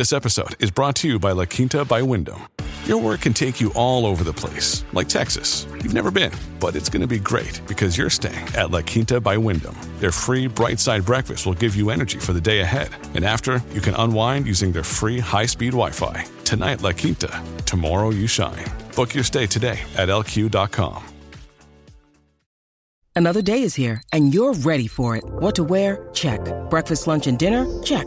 This episode is brought to you by La Quinta by Wyndham. Your work can take you all over the place, like Texas. You've never been, but it's going to be great because you're staying at La Quinta by Wyndham. Their free bright side breakfast will give you energy for the day ahead. And after, you can unwind using their free high speed Wi Fi. Tonight, La Quinta. Tomorrow, you shine. Book your stay today at lq.com. Another day is here, and you're ready for it. What to wear? Check. Breakfast, lunch, and dinner? Check.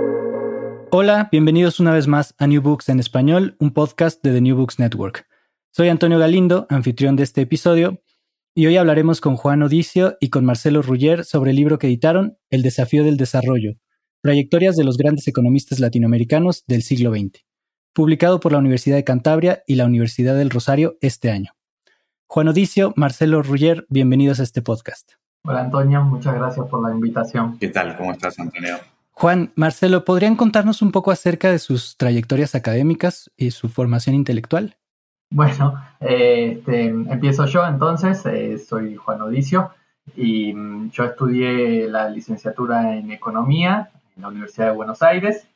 Hola, bienvenidos una vez más a New Books en español, un podcast de The New Books Network. Soy Antonio Galindo, anfitrión de este episodio, y hoy hablaremos con Juan Odicio y con Marcelo Ruller sobre el libro que editaron, El desafío del desarrollo, trayectorias de los grandes economistas latinoamericanos del siglo XX, publicado por la Universidad de Cantabria y la Universidad del Rosario este año. Juan Odicio, Marcelo Ruller, bienvenidos a este podcast. Hola Antonio, muchas gracias por la invitación. ¿Qué tal? ¿Cómo estás, Antonio? Juan, Marcelo, ¿podrían contarnos un poco acerca de sus trayectorias académicas y su formación intelectual? Bueno, eh, este, empiezo yo entonces. Eh, soy Juan Odicio y mm, yo estudié la licenciatura en Economía en la Universidad de Buenos Aires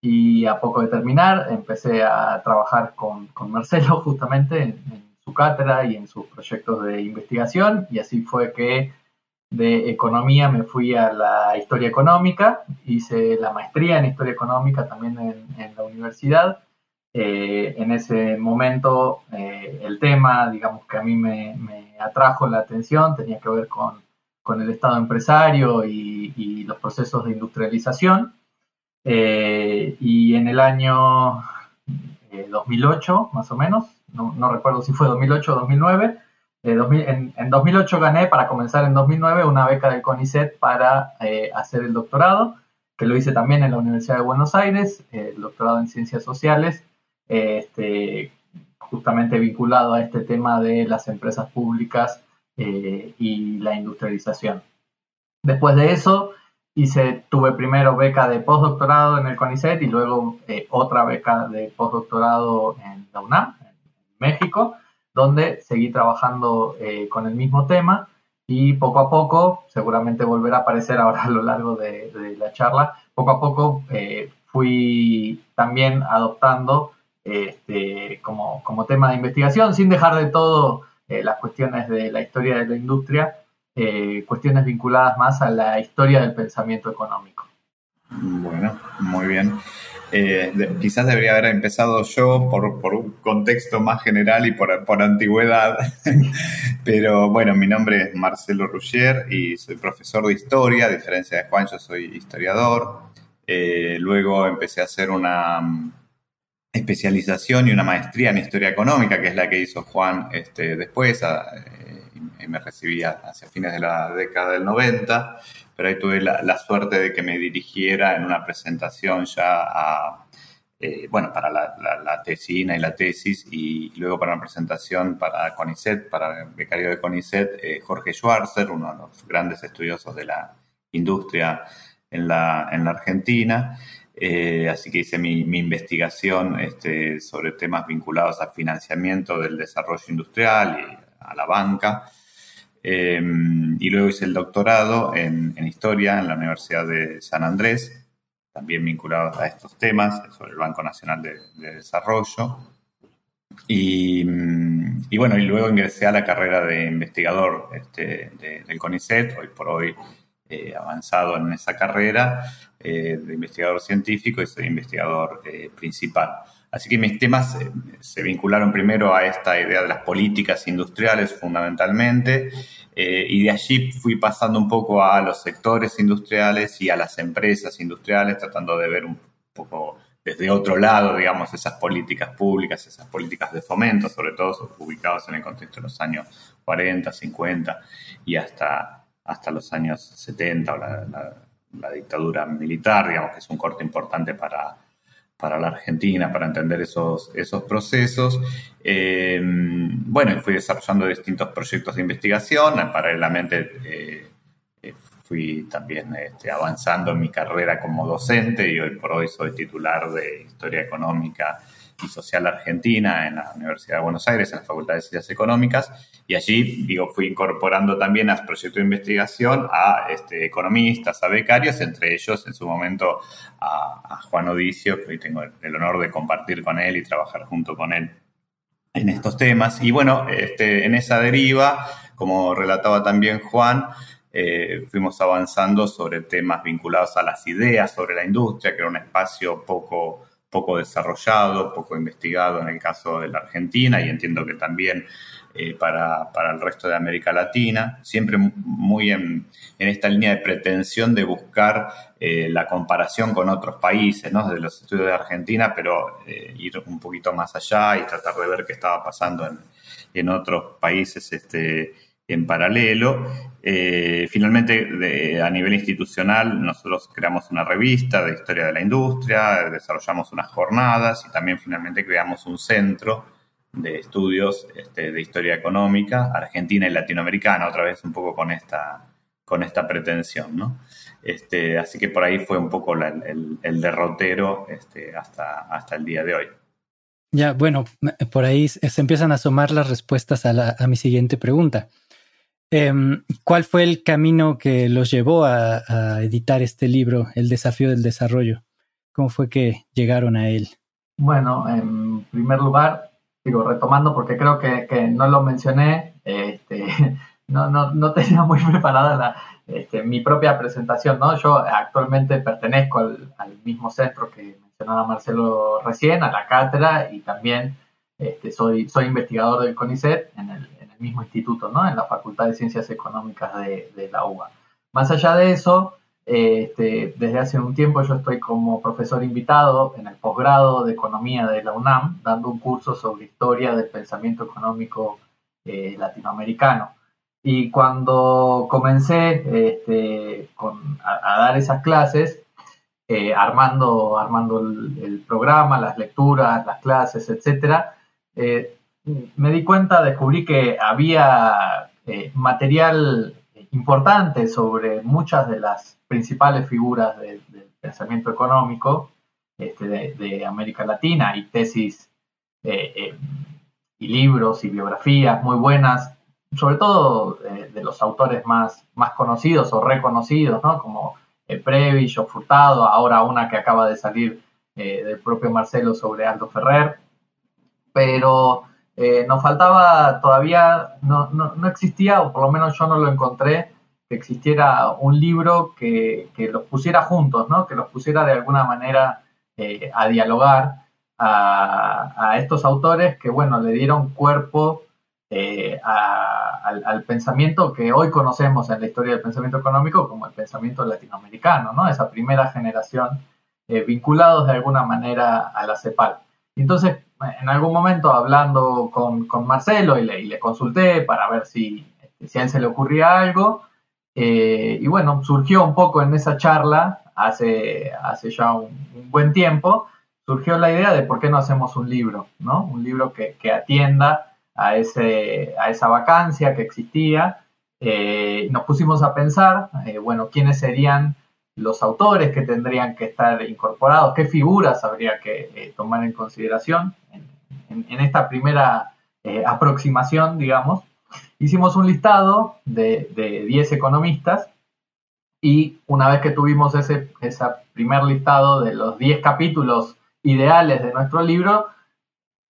y a poco de terminar empecé a trabajar con, Marcelo justamente en, su cátedra y en sus proyectos de investigación y así fue que de economía me fui a la historia económica, hice la maestría en historia económica también en, la universidad. Eh, en ese momento eh, el tema, digamos que a mí me, atrajo la atención, tenía que ver con, el Estado empresario y, los procesos de industrialización. Eh, y en el año 2008, más o menos, no, no recuerdo si fue 2008 o 2009, en, 2008 gané, para comenzar en 2009, una beca del CONICET para eh, hacer el doctorado, que lo hice también en la Universidad de Buenos Aires, eh, el doctorado en Ciencias Sociales, este, justamente vinculado a este tema de las empresas públicas eh, y la industrialización. Después de eso, hice, tuve primero beca de postdoctorado en el CONICET y luego otra beca de postdoctorado en la UNAM, en México donde seguí trabajando eh, con el mismo tema y poco a poco, seguramente volverá a aparecer ahora a lo largo de, la charla, poco a poco eh, fui también adoptando este, como, tema de investigación, sin dejar de todo eh, las cuestiones de la historia de la industria, cuestiones vinculadas más a la historia del pensamiento económico. Bueno, muy bien. Eh, quizás debería haber empezado yo por, un contexto más general y por, antigüedad, pero bueno, mi nombre es Marcelo Ruggier y soy profesor de historia, a diferencia de Juan, yo soy historiador. Eh, luego empecé a hacer una mm, especialización y una maestría en historia económica, que es la que hizo Juan este, después, eh, y me recibí hacia fines de la década del 90 pero ahí tuve la, suerte de que me dirigiera en una presentación ya eh, bueno, para la, la, tesina y la tesis, y luego para una presentación para CONICET, para el becario de CONICET, eh, Jorge Schwarzer, uno de los grandes estudiosos de la industria en la, en la Argentina. Eh, así que hice mi, mi investigación este, sobre temas vinculados al financiamiento del desarrollo industrial y a la banca. Em, y luego hice el doctorado en, Historia en la Universidad de San Andrés, también vinculado a estos temas, sobre el Banco Nacional de, Desarrollo. Y, bueno, y luego ingresé a la carrera de investigador este, del CONICET, hoy por hoy eh, avanzado en esa carrera eh, de investigador científico y soy investigador eh, principal. Así que mis temas eh, se vincularon primero a esta idea de las políticas industriales fundamentalmente, eh, y de allí fui pasando un poco a los sectores industriales y a las empresas industriales, tratando de ver un poco desde otro lado, digamos, esas políticas públicas, esas políticas de fomento, sobre todo ubicados en el contexto de los años 40, 50 y hasta, hasta los años 70 o la, la dictadura militar, digamos que es un corte importante para, para la Argentina, para entender esos, esos procesos. Eh, bueno, fui desarrollando distintos proyectos de investigación, paralelamente eh, eh, fui también este, avanzando en mi carrera como docente y hoy por hoy soy titular de Historia Económica Social Argentina en la Universidad de Buenos Aires, en la Facultad de Ciencias Económicas, y allí, digo, fui incorporando también a proyectos de investigación a este, economistas, a becarios, entre ellos en su momento a, Juan Odicio, que hoy tengo el, honor de compartir con él y trabajar junto con él en estos temas. Y bueno, este, en esa deriva, como relataba también Juan, eh, fuimos avanzando sobre temas vinculados a las ideas sobre la industria, que era un espacio poco poco desarrollado, poco investigado en el caso de la Argentina y entiendo que también eh, para, el resto de América Latina, siempre muy en, esta línea de pretensión de buscar eh, la comparación con otros países, ¿no? desde los estudios de Argentina, pero eh, ir un poquito más allá y tratar de ver qué estaba pasando en, en otros países este, en paralelo. Eh, finalmente, a nivel institucional, nosotros creamos una revista de historia de la industria, desarrollamos unas jornadas y también finalmente creamos un centro de estudios este, de historia económica argentina y latinoamericana, otra vez un poco con esta, con esta pretensión. ¿no? Este, así que por ahí fue un poco el, derrotero este, hasta, hasta el día de hoy. Ya, bueno, por ahí se empiezan a asomar las respuestas a, a mi siguiente pregunta. Em, ¿Cuál fue el camino que los llevó a, editar este libro, El desafío del desarrollo? ¿Cómo fue que llegaron a él? Bueno, en primer lugar, digo, retomando porque creo que, no lo mencioné, este, no, tenía muy preparada este, mi propia presentación, ¿no? Yo actualmente pertenezco al, mismo centro que mencionaba Marcelo recién, a la cátedra, y también este, soy, soy investigador del CONICET en el, mismo instituto, ¿no? En la Facultad de Ciencias Económicas de, la UBA. Más allá de eso, este, desde hace un tiempo yo estoy como profesor invitado en el posgrado de Economía de la UNAM, dando un curso sobre historia del pensamiento económico eh, latinoamericano. Y cuando comencé este, a, dar esas clases, eh, armando, armando el, programa, las lecturas, las clases, etcétera, eh, me di cuenta, descubrí que había eh, material importante sobre muchas de las principales figuras del pensamiento económico este, de, América Latina y tesis eh, eh, y libros y biografías muy buenas, sobre todo de los autores más, más conocidos o reconocidos, ¿no? como Previch o Furtado, ahora una que acaba de salir del propio Marcelo sobre Aldo Ferrer, pero eh, nos faltaba todavía, no, existía, o por lo menos yo no lo encontré, que existiera un libro que, los pusiera juntos, ¿no? que los pusiera de alguna manera eh, a dialogar a, estos autores que, bueno, le dieron cuerpo eh, al, pensamiento que hoy conocemos en la historia del pensamiento económico como el pensamiento latinoamericano, ¿no? esa primera generación vinculados de alguna manera a la CEPAL. Entonces, en algún momento hablando con, Marcelo y le, consulté para ver si, si, a él se le ocurría algo. Eh, y bueno, surgió un poco en esa charla, hace, hace ya un, buen tiempo, surgió la idea de por qué no hacemos un libro, ¿no? Un libro que, atienda a, ese, a esa vacancia que existía. Eh, nos pusimos a pensar, eh, bueno, quiénes serían los autores que tendrían que estar incorporados, qué figuras habría que eh, tomar en consideración en, esta primera eh, aproximación, digamos. Hicimos un listado de 10 economistas y una vez que tuvimos ese, primer listado de los 10 capítulos ideales de nuestro libro,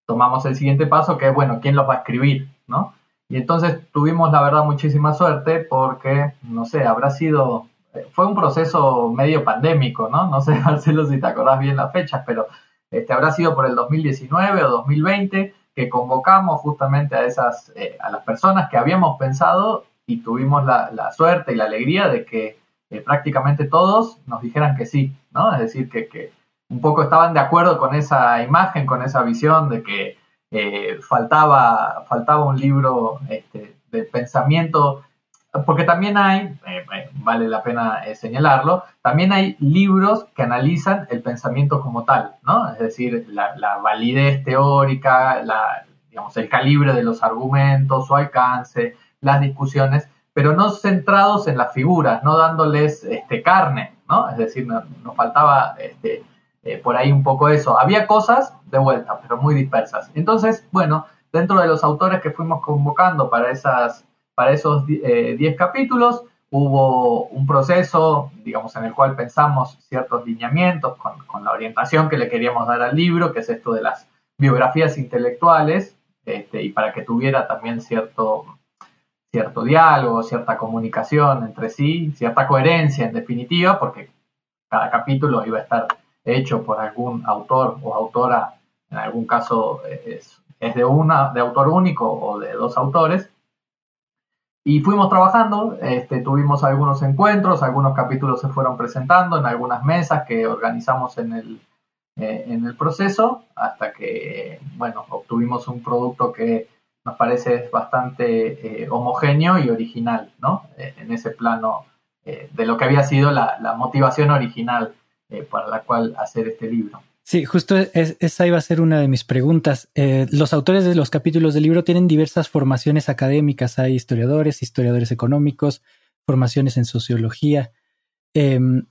tomamos el siguiente paso que es, bueno, ¿quién los va a escribir? ¿no? Y entonces tuvimos, la verdad, muchísima suerte porque, no sé, habrá sido fue un proceso medio pandémico, ¿no? No sé, Marcelo, si te acordás bien las fechas, pero este, habrá sido por el 2019 o 2020, que convocamos justamente a, esas, eh, a las personas que habíamos pensado y tuvimos la, suerte y la alegría de que eh, prácticamente todos nos dijeran que sí, ¿no? Es decir, que, un poco estaban de acuerdo con esa imagen, con esa visión de que eh, faltaba, faltaba un libro este, de pensamiento porque también hay, eh, eh, vale la pena eh, señalarlo, también hay libros que analizan el pensamiento como tal, ¿no? Es decir, la, validez teórica, la, digamos, el calibre de los argumentos, su alcance, las discusiones, pero no centrados en las figuras, no dándoles este, carne, ¿no? Es decir, nos faltaba este, por ahí un poco eso. Había cosas de vuelta, pero muy dispersas. Entonces, bueno, dentro de los autores que fuimos convocando para esas para esos 10 eh, capítulos. Hubo un proceso, digamos, en el cual pensamos ciertos lineamientos con, la orientación que le queríamos dar al libro, que es esto de las biografías intelectuales, este, y para que tuviera también cierto, cierto diálogo, cierta comunicación entre sí, cierta coherencia en definitiva, porque cada capítulo iba a estar hecho por algún autor o autora, en algún caso es, es de, una, de autor único o de dos autores, y fuimos trabajando, este, tuvimos algunos encuentros, algunos capítulos se fueron presentando en algunas mesas que organizamos en el, eh, en el proceso, hasta que, bueno, obtuvimos un producto que nos parece bastante eh, homogéneo y original, ¿no? Eh, en ese plano de lo que había sido la, la motivación original para la cual hacer este libro. Sí, justo esa iba a ser una de mis preguntas. Eh, los autores de los capítulos del libro tienen diversas formaciones académicas. Hay historiadores, historiadores económicos, formaciones en sociología. Em,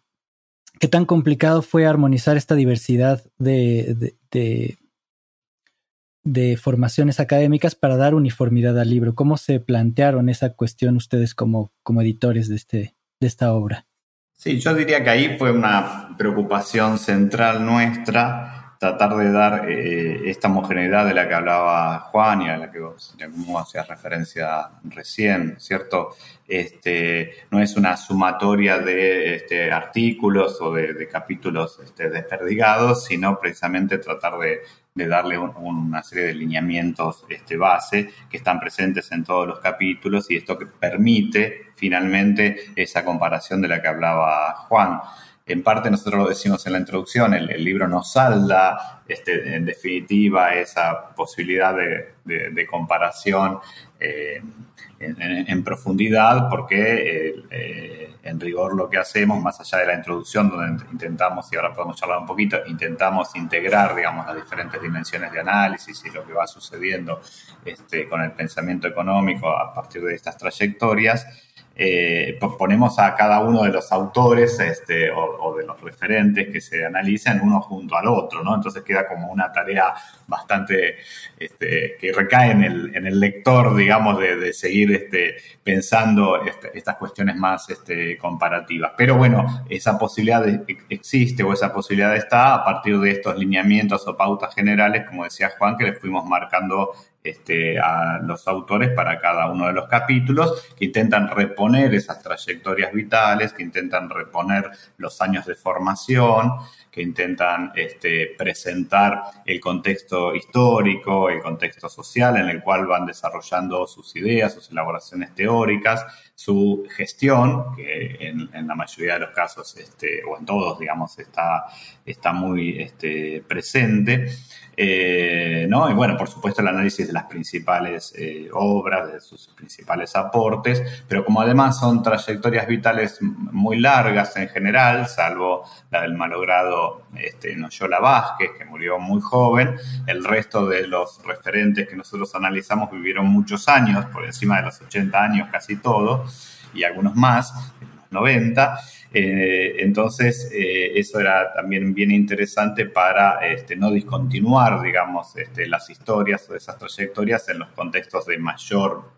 ¿Qué tan complicado fue armonizar esta diversidad de, de, formaciones académicas para dar uniformidad al libro? ¿Cómo se plantearon esa cuestión ustedes como, como editores de, este, de esta obra? Sí, yo diría que ahí fue una preocupación central nuestra tratar de dar eh, esta homogeneidad de la que hablaba Juan y a la que vos, hacías referencia recién, ¿cierto? Este, no es una sumatoria de este, artículos o de, capítulos este, desperdigados, sino precisamente tratar de darle una serie de lineamientos este, base que están presentes en todos los capítulos y esto que permite finalmente esa comparación de la que hablaba Juan. En parte nosotros lo decimos en la introducción, el, libro nos salda este, en definitiva esa posibilidad de, comparación eh, en, profundidad porque eh, en rigor lo que hacemos, más allá de la introducción donde intentamos, y ahora podemos charlar un poquito, intentamos integrar, digamos, las diferentes dimensiones de análisis y lo que va sucediendo este, con el pensamiento económico a partir de estas trayectorias, eh, ponemos a cada uno de los autores este, o, de los referentes que se analizan uno junto al otro, ¿no? Entonces queda como una tarea bastante este, que recae en el, en el, lector, digamos, de, seguir este, pensando este, estas cuestiones más comparativas. Pero bueno, esa posibilidad existe o esa posibilidad está a partir de estos lineamientos o pautas generales, como decía Juan, que les fuimos marcando este, a los autores para cada uno de los capítulos, que intentan reponer esas trayectorias vitales, que intentan reponer los años de formación, que intentan este, presentar el contexto histórico, el contexto social en el cual van desarrollando sus ideas, sus elaboraciones teóricas, su gestión, que en, la mayoría de los casos, este, o en todos, digamos, está, está muy este, presente. Eh, ¿no? Y bueno, por supuesto el análisis de las principales eh, obras, de sus principales aportes, pero como además son trayectorias vitales muy largas en general, salvo la del malogrado este, Noyola Vázquez, que murió muy joven, el resto de los referentes que nosotros analizamos vivieron muchos años, por encima de los 80 años casi todos, y algunos más, 90. Eh, entonces, eh, eso era también bien interesante para este, no discontinuar, digamos, este, las historias o esas trayectorias en los contextos de mayor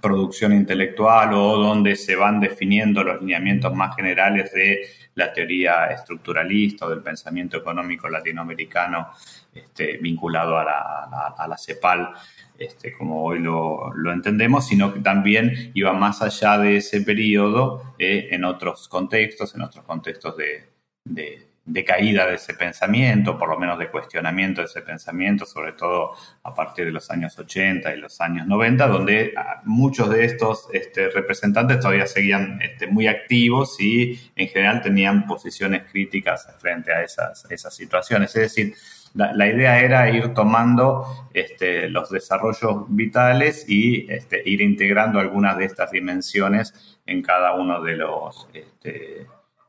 producción intelectual o donde se van definiendo los lineamientos más generales de la teoría estructuralista o del pensamiento económico latinoamericano este, vinculado a la, a CEPAL este, como hoy lo, entendemos, sino que también iba más allá de ese periodo eh, en otros contextos, en otros contextos de caída de ese pensamiento, por lo menos de cuestionamiento de ese pensamiento, sobre todo a partir de los años 80 y los años 90, donde muchos de estos este, representantes todavía seguían este, muy activos y en general tenían posiciones críticas frente a esas, esas situaciones. Es decir, la, idea era ir tomando este, los desarrollos vitales y ir integrando algunas de estas dimensiones en cada uno de los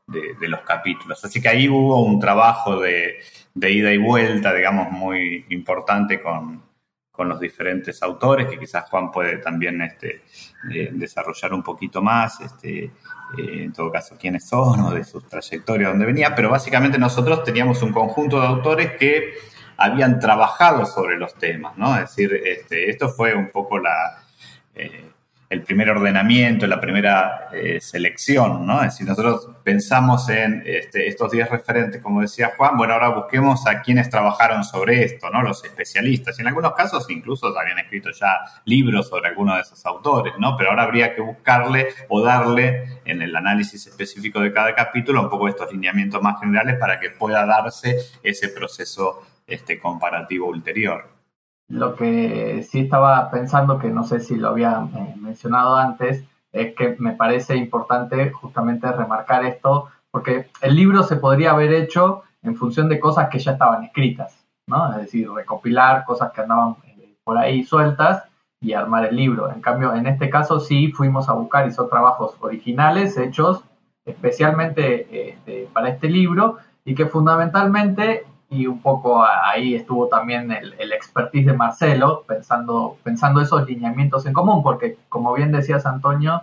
de, los capítulos. Así que ahí hubo un trabajo de, ida y vuelta, digamos, muy importante con, los diferentes autores, que quizás Juan puede también este, eh, desarrollar un poquito más, este, eh, en todo caso, quiénes son o de sus trayectorias, dónde venía, pero básicamente nosotros teníamos un conjunto de autores que habían trabajado sobre los temas, ¿no? Es decir, este, esto fue un poco la... Eh, el primer ordenamiento, la primera eh, selección, ¿no? Es decir, nosotros pensamos en este, estos 10 referentes, como decía Juan, bueno, ahora busquemos a quienes trabajaron sobre esto, ¿no? Los especialistas. Y en algunos casos incluso habían escrito ya libros sobre algunos de esos autores, ¿no? Pero ahora habría que buscarle o darle en el análisis específico de cada capítulo un poco estos lineamientos más generales para que pueda darse ese proceso este, comparativo ulterior. Lo que sí estaba pensando, que no sé si lo había eh, mencionado antes, es que me parece importante justamente remarcar esto, porque el libro se podría haber hecho en función de cosas que ya estaban escritas, ¿no? Es decir, recopilar cosas que andaban eh, por ahí sueltas y armar el libro. En cambio, en este caso sí fuimos a buscar, hizo trabajos originales hechos especialmente eh, para este libro y que fundamentalmente y un poco ahí estuvo también el, el, expertise de Marcelo, pensando, pensando esos lineamientos en común, porque como bien decías Antonio,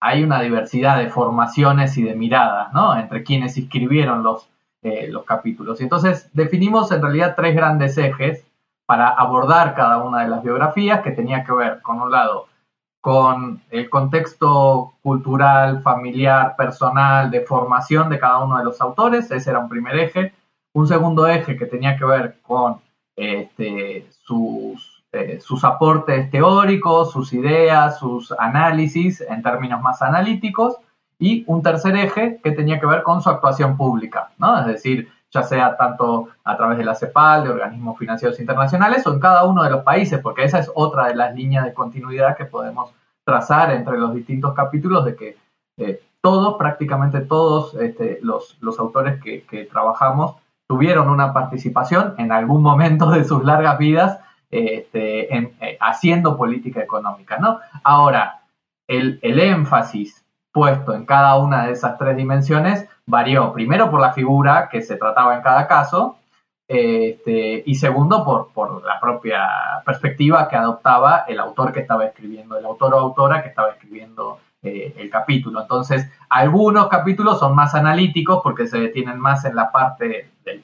hay una diversidad de formaciones y de miradas, ¿no? Entre quienes escribieron los, eh, los capítulos. Y entonces definimos en realidad tres grandes ejes para abordar cada una de las biografías, que tenía que ver, con un lado, con el contexto cultural, familiar, personal, de formación de cada uno de los autores, ese era un primer eje un segundo eje que tenía que ver con este, sus, eh, sus aportes teóricos, sus ideas, sus análisis en términos más analíticos, y un tercer eje que tenía que ver con su actuación pública, ¿no? Es decir, ya sea tanto a través de la CEPAL, de organismos financieros internacionales o en cada uno de los países, porque esa es otra de las líneas de continuidad que podemos trazar entre los distintos capítulos de que eh, todos, prácticamente todos este, los, los, autores que, que, trabajamos tuvieron una participación en algún momento de sus largas vidas este, eh, haciendo política económica. ¿no? Ahora, el, énfasis puesto en cada una de esas tres dimensiones varió, primero por la figura que se trataba en cada caso, este, y segundo por, por, la propia perspectiva que adoptaba el autor que estaba escribiendo, el autor o autora que estaba escribiendo eh, el capítulo. Entonces, algunos capítulos son más analíticos porque se detienen más en la parte de,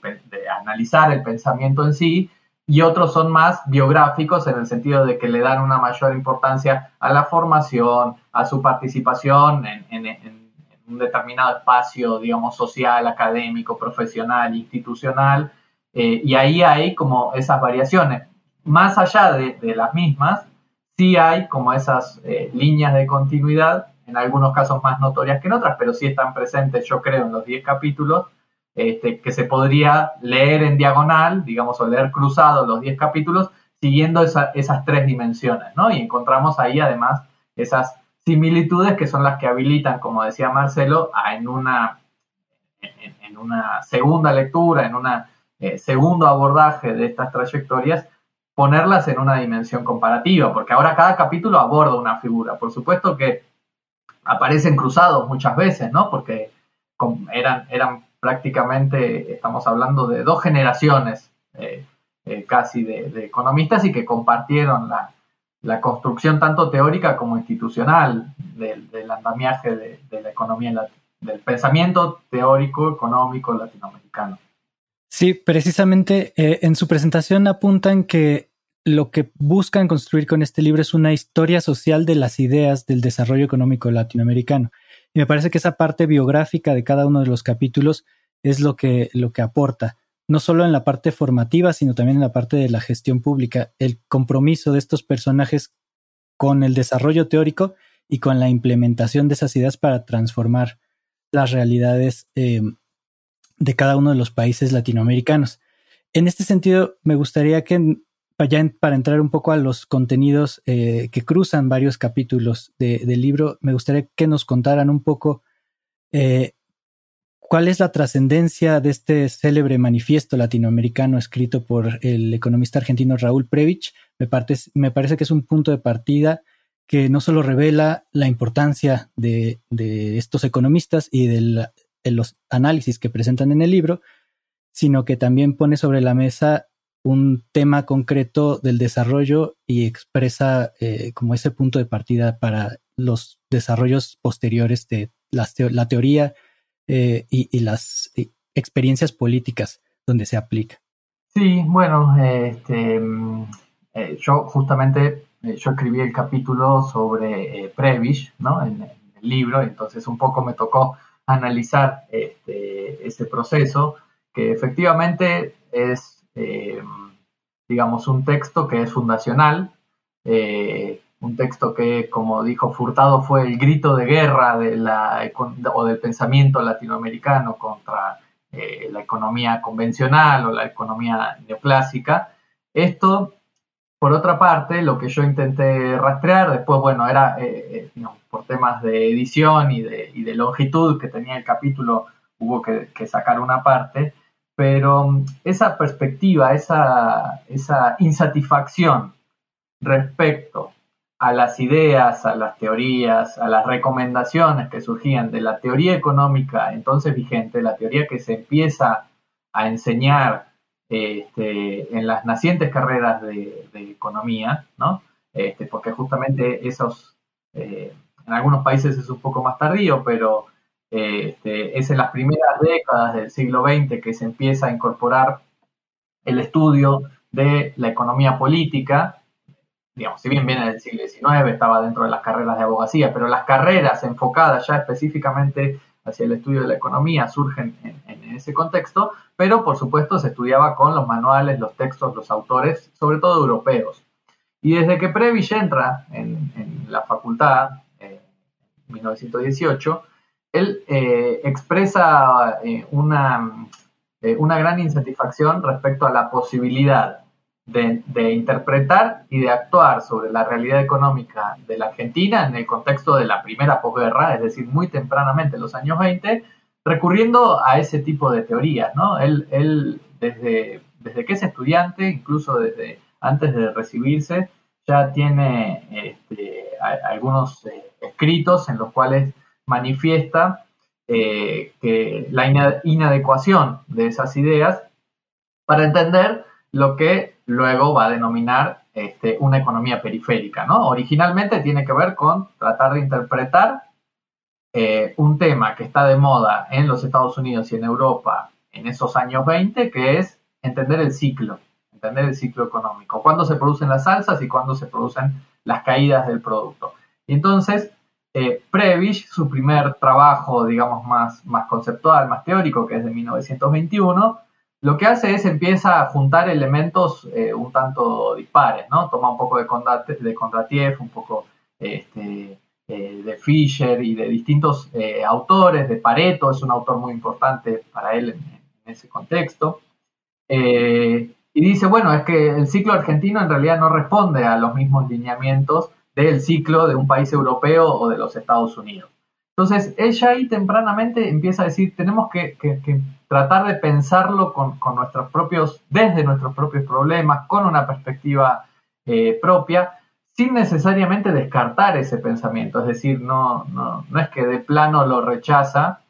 analizar el pensamiento en sí y otros son más biográficos en el sentido de que le dan una mayor importancia a la formación, a su participación en, un determinado espacio, digamos, social, académico, profesional, institucional, eh, y ahí hay como esas variaciones. Más allá de las mismas, sí hay como esas eh, líneas de continuidad, en algunos casos más notorias que en otras, pero sí están presentes, yo creo, en los 10 capítulos, este, que se podría leer en diagonal, digamos, o leer cruzado los 10 capítulos, siguiendo esas tres dimensiones, ¿no? Y encontramos ahí además esas similitudes que son las que habilitan, como decía Marcelo, a en una, en, una segunda lectura, en un eh, segundo abordaje de estas trayectorias, ponerlas en una dimensión comparativa, porque ahora cada capítulo aborda una figura. Por supuesto que aparecen cruzados muchas veces, ¿no? Porque eran, eran prácticamente, estamos hablando de dos generaciones eh, eh, casi de, economistas y que compartieron la, construcción tanto teórica como institucional del, andamiaje de, la economía, del pensamiento teórico económico latinoamericano. Sí, precisamente eh, en su presentación apuntan que lo que buscan construir con este libro es una historia social de las ideas del desarrollo económico latinoamericano. Y me parece que esa parte biográfica de cada uno de los capítulos es lo que, lo que aporta, no solo en la parte formativa, sino también en la parte de la gestión pública, el compromiso de estos personajes con el desarrollo teórico y con la implementación de esas ideas para transformar las realidades eh, de cada uno de los países latinoamericanos. En este sentido, me gustaría que para entrar un poco a los contenidos eh, que cruzan varios capítulos del libro, me gustaría que nos contaran un poco eh, cuál es la trascendencia de este célebre manifiesto latinoamericano escrito por el economista argentino Raúl Previch. Me, me parece que es un punto de partida que no solo revela la importancia de, estos economistas y de los análisis que presentan en el libro, sino que también pone sobre la mesa un tema concreto del desarrollo y expresa eh, como ese punto de partida para los desarrollos posteriores de la teoría eh, y, las eh, experiencias políticas donde se aplica. Sí, bueno, este, yo justamente yo escribí el capítulo sobre Prevish, ¿no? En, en, el libro, entonces un poco me tocó analizar este, este proceso, que efectivamente es eh, digamos, un texto que es fundacional, eh, un texto que, como dijo Furtado, fue el grito de guerra de la, o del pensamiento latinoamericano contra eh, la economía convencional o la economía neoclásica. Esto, por otra parte, lo que yo intenté rastrear, después, bueno, era por temas de edición y de, longitud que tenía el capítulo, hubo que sacar una parte, pero mm, esa perspectiva, esa, insatisfacción respecto a las ideas, a las teorías, a las recomendaciones que surgían de la teoría económica entonces vigente, la teoría que se empieza a enseñar este, en las nacientes carreras de, economía, ¿no? Este, porque justamente esos, eh, en algunos países es un poco más tardío, pero este, es en las primeras décadas del siglo XX que se empieza a incorporar el estudio de la economía política. Digamos, si bien viene del siglo XIX, estaba dentro de las carreras de abogacía, pero las carreras enfocadas ya específicamente hacia el estudio de la economía surgen en, ese contexto, pero por supuesto se estudiaba con los manuales, los textos, los autores, sobre todo europeos. Y desde que Previch entra en, la facultad, en 1918, él eh, expresa eh, una, eh, una, gran insatisfacción respecto a la posibilidad de, interpretar y de actuar sobre la realidad económica de la Argentina en el contexto de la primera posguerra, es decir, muy tempranamente en los años 20, recurriendo a ese tipo de teorías. ¿no? Él, él desde, desde que es estudiante, incluso desde antes de recibirse, ya tiene este, algunos escritos en los cuales manifiesta eh, la inadecuación de esas ideas para entender lo que luego va a denominar este, una economía periférica. ¿no? Originalmente tiene que ver con tratar de interpretar eh, un tema que está de moda en los Estados Unidos y en Europa en esos años 20, que es entender el ciclo, entender el ciclo económico, cuándo se producen las alzas y cuándo se producen las caídas del producto. Y entonces, eh, Prevish, su primer trabajo, digamos, más, más conceptual, más teórico, que es de 1921, lo que hace es empieza a juntar elementos eh, un tanto dispares, ¿no? Toma un poco de, Condate, de Kondratiev, un poco este, eh, de Fischer y de distintos autores, de Pareto, es un autor muy importante para él en, ese contexto. y dice, bueno, es que el ciclo argentino en realidad no responde a los mismos lineamientos del ciclo de un país europeo o de los Estados Unidos. Entonces, ella ahí tempranamente empieza a decir, tenemos que, tratar de pensarlo con, nuestros propios, desde nuestros propios problemas, con una perspectiva eh, propia, sin necesariamente descartar ese pensamiento. Es decir, no, no, es que de plano lo rechaza.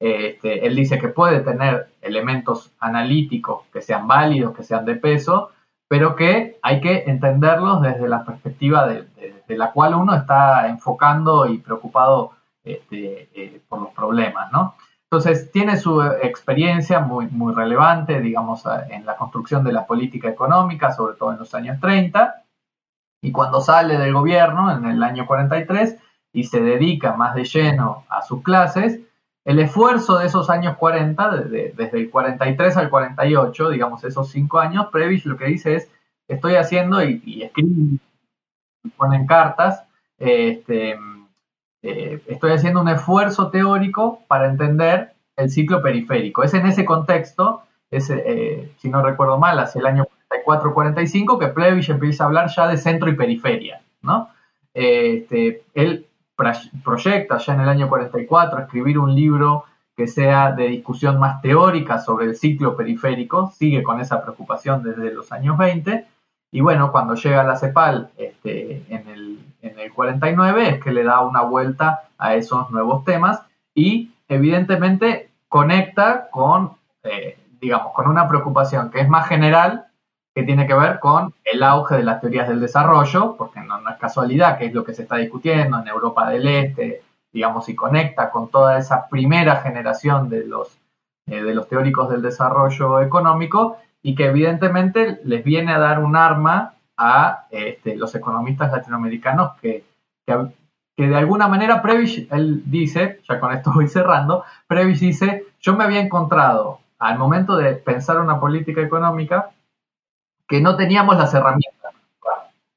Este, él dice que puede tener elementos analíticos que sean válidos, que sean de peso, pero que hay que entenderlos desde la perspectiva de, la cual uno está enfocando y preocupado este, eh, por los problemas, ¿no? Entonces, tiene su experiencia muy, muy relevante, digamos, en la construcción de la política económica, sobre todo en los años 30, y cuando sale del gobierno en el año 43 y se dedica más de lleno a sus clases, el esfuerzo de esos años 40, desde el 43 al 48, digamos esos cinco años, Previs lo que dice es, estoy haciendo y, y ponen cartas, este, eh, estoy haciendo un esfuerzo teórico para entender el ciclo periférico. Es en ese contexto, eh, si no recuerdo mal, hacia el año 44-45, que Plevich empieza a hablar ya de centro y periferia. ¿no? Este, él proyecta ya en el año 44 escribir un libro que sea de discusión más teórica sobre el ciclo periférico, sigue con esa preocupación desde los años 20, y bueno, cuando llega la CEPAL este, en, el, en el 49 es que le da una vuelta a esos nuevos temas y evidentemente conecta con, eh, digamos, con una preocupación que es más general, que tiene que ver con el auge de las teorías del desarrollo, porque no, es casualidad que es lo que se está discutiendo en Europa del Este, digamos, y conecta con toda esa primera generación de los, eh, de los teóricos del desarrollo económico y que evidentemente les viene a dar un arma a este, los economistas latinoamericanos que, que, de alguna manera Prevish, él dice, ya con esto voy cerrando, Prevish dice, yo me había encontrado al momento de pensar una política económica que no teníamos las herramientas,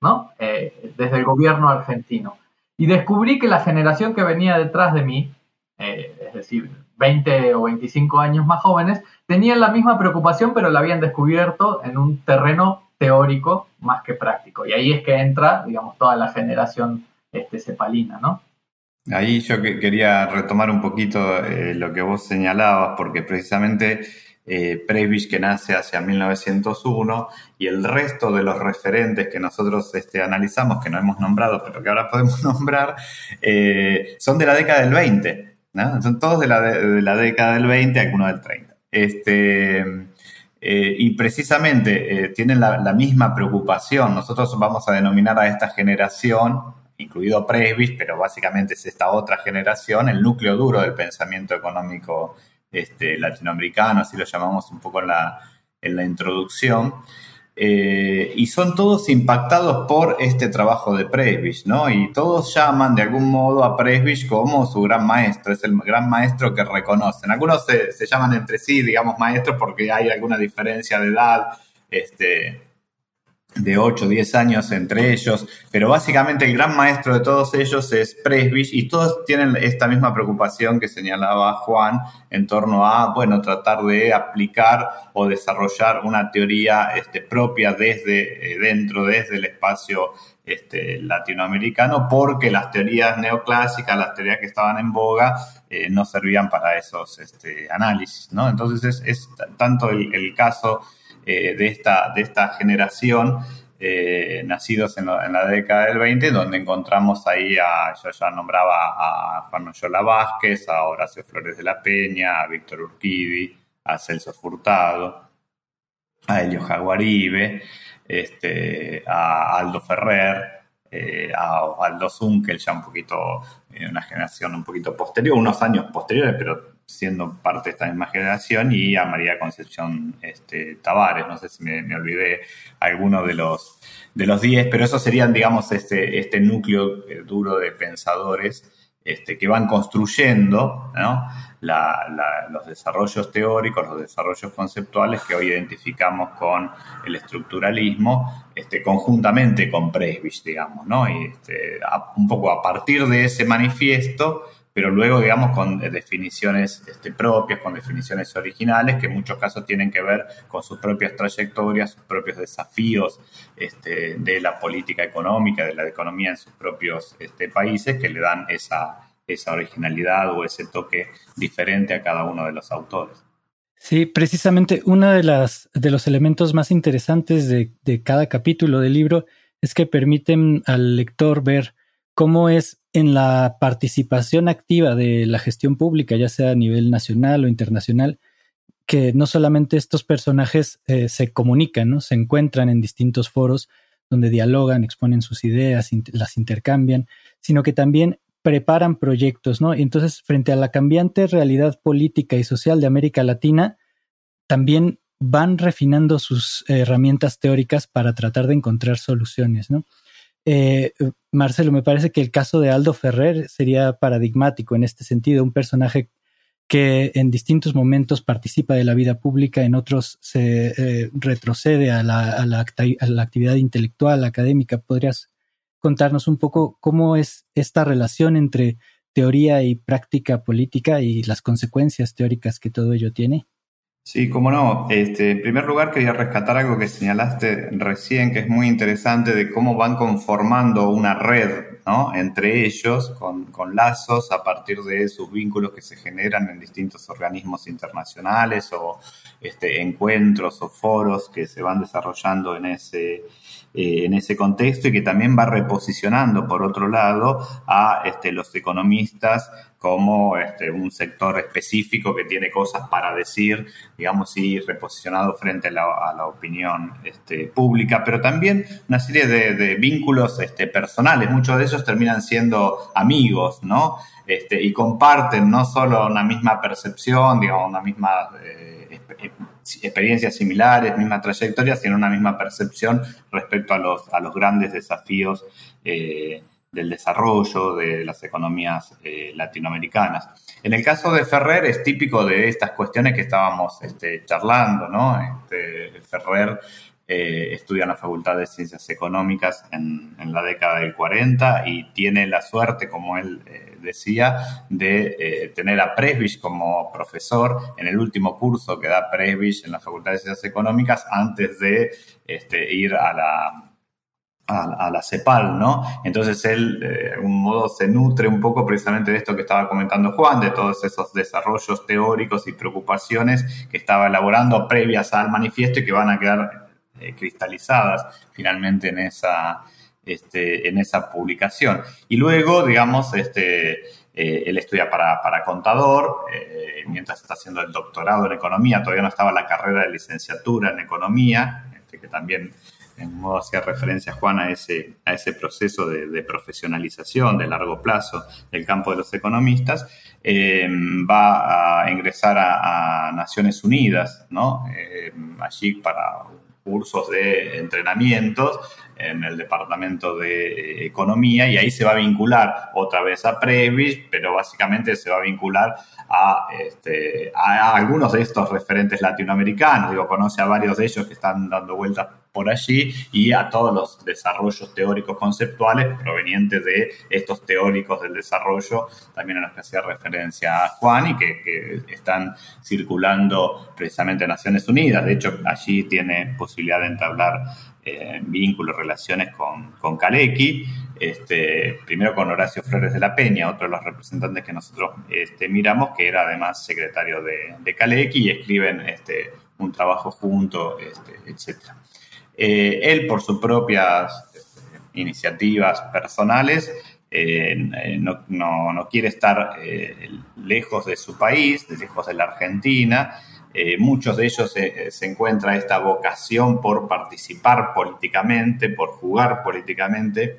¿no? Eh, desde el gobierno argentino. Y descubrí que la generación que venía detrás de mí, eh, es decir, 20 o 25 años más jóvenes, tenían la misma preocupación, pero la habían descubierto en un terreno teórico más que práctico. Y ahí es que entra, digamos, toda la generación este, cepalina, ¿no? Ahí yo quería retomar un poquito eh, lo que vos señalabas, porque precisamente eh, que nace hacia 1901 y el resto de los referentes que nosotros este, analizamos, que no hemos nombrado, pero que ahora podemos nombrar, eh, son de la década del 20. Son todos de la, de, la, década del 20, algunos del 30. Este, eh, y precisamente eh, tienen la, misma preocupación. Nosotros vamos a denominar a esta generación, incluido Presbys, pero básicamente es esta otra generación, el núcleo duro del pensamiento económico este, latinoamericano, así lo llamamos un poco en la introducción. Eh, y son todos impactados por este trabajo de Presbich, ¿no? Y todos llaman de algún modo a Presbich como su gran maestro, es el gran maestro que reconocen. Algunos se, se llaman entre sí, digamos, maestros porque hay alguna diferencia de edad, este, de 8 o 10 años entre ellos, pero básicamente el gran maestro de todos ellos es Presbich y todos tienen esta misma preocupación que señalaba Juan en torno a, bueno, tratar de aplicar o desarrollar una teoría este, propia desde eh, dentro, desde el espacio este, latinoamericano, porque las teorías neoclásicas, las teorías que estaban en boga, eh, no servían para esos este, análisis, ¿no? Entonces es, tanto el caso eh, de, esta, de esta generación, eh, nacidos en, la década del 20, donde encontramos ahí a, yo ya nombraba a Juan Oyola Vázquez, a Horacio Flores de la Peña, a Víctor Urquidi, a Celso Furtado, a Elio Jaguaribe, este, a Aldo Ferrer, eh, a Aldo Zunkel, ya un poquito, una generación un poquito posterior, unos años posteriores, pero siendo parte de esta misma generación, y a María Concepción este, Tavares, no sé si me, olvidé alguno de los de los 10, pero esos serían, digamos, este, este núcleo eh, duro de pensadores este, que van construyendo los desarrollos teóricos, los desarrollos conceptuales que hoy identificamos con el estructuralismo, este, conjuntamente con Presbich, digamos, ¿no? Y este, un poco a partir de ese manifiesto, pero luego, digamos, con definiciones este, propias, con definiciones originales, que en muchos casos tienen que ver con sus propias trayectorias, sus propios desafíos este, de la política económica, de la economía en sus propios este, países, que le dan esa, esa originalidad o ese toque diferente a cada uno de los autores. Sí, precisamente uno de, las, de los elementos más interesantes de cada capítulo del libro es que permiten al lector ver cómo es en la participación activa de la gestión pública, ya sea a nivel nacional o internacional, que no solamente estos personajes eh, se comunican, ¿no? se encuentran en distintos foros donde dialogan, exponen sus ideas, las intercambian, sino que también preparan proyectos, ¿no? Y entonces, frente a la cambiante realidad política y social de América Latina, también van refinando sus herramientas teóricas para tratar de encontrar soluciones, ¿no? Eh, Marcelo, me parece que el caso de Aldo Ferrer sería paradigmático en este sentido, un personaje que en distintos momentos participa de la vida pública, en otros se eh, retrocede a la, actividad intelectual, académica. ¿Podrías contarnos un poco cómo es esta relación entre teoría y práctica política y las consecuencias teóricas que todo ello tiene? Sí, cómo no. Este, en primer lugar, quería rescatar algo que señalaste recién, que es muy interesante, de cómo van conformando una red ¿no? entre ellos, con, con, lazos a partir de sus vínculos que se generan en distintos organismos internacionales o este, encuentros o foros que se van desarrollando en ese, eh, en ese contexto y que también va reposicionando, por otro lado, a este, los economistas como este, un sector específico que tiene cosas para decir, digamos, y reposicionado frente a la, opinión este, pública, pero también una serie de, vínculos este, personales. Muchos de ellos terminan siendo amigos, ¿no? Este, y comparten no solo una misma percepción, digamos, una misma... Eh, experiencias similares, misma trayectoria, sino una misma percepción respecto a los, a los grandes desafíos eh, del desarrollo de las economías eh, latinoamericanas. En el caso de Ferrer es típico de estas cuestiones que estábamos este, charlando, ¿no? Este, Ferrer eh, estudia en la Facultad de Ciencias Económicas en, la década del 40 y tiene la suerte, como él eh, decía, de tener a Presbich como profesor en el último curso que da Presbich en la Facultad de Ciencias Económicas antes de este, ir a la, a, la CEPAL, ¿no? Entonces él, de algún modo, se nutre un poco precisamente de esto que estaba comentando Juan, de todos esos desarrollos teóricos y preocupaciones que estaba elaborando previas al manifiesto y que van a quedar eh, cristalizadas finalmente en esa, este, en esa publicación. Y luego, digamos, este, eh, él estudia para, contador, eh, mientras está haciendo el doctorado en economía, todavía no estaba la carrera de licenciatura en economía, este, que también en modo hacía referencia Juan a ese, a ese proceso de, profesionalización de largo plazo del campo de los economistas, va a ingresar a, Naciones Unidas, ¿no? allí para cursos de entrenamientos en el Departamento de Economía y ahí se va a vincular otra vez a Previs, pero básicamente se va a vincular a, este, a, algunos de estos referentes latinoamericanos. Digo, conoce a varios de ellos que están dando vueltas por allí y a todos los desarrollos teóricos conceptuales provenientes de estos teóricos del desarrollo, también a los que hacía referencia Juan y que, están circulando precisamente en Naciones Unidas. De hecho, allí tiene posibilidad de entablar vínculos, relaciones con, con Kalecki, este, primero con Horacio Flores de la Peña, otro de los representantes que nosotros este, miramos, que era además secretario de, de y escriben este, un trabajo junto, este, etc. Eh, él, por sus propias este, iniciativas personales, eh, no, no, quiere estar eh, lejos de su país, lejos de la Argentina. Muchos de ellos se encuentra esta vocación por participar políticamente, por jugar políticamente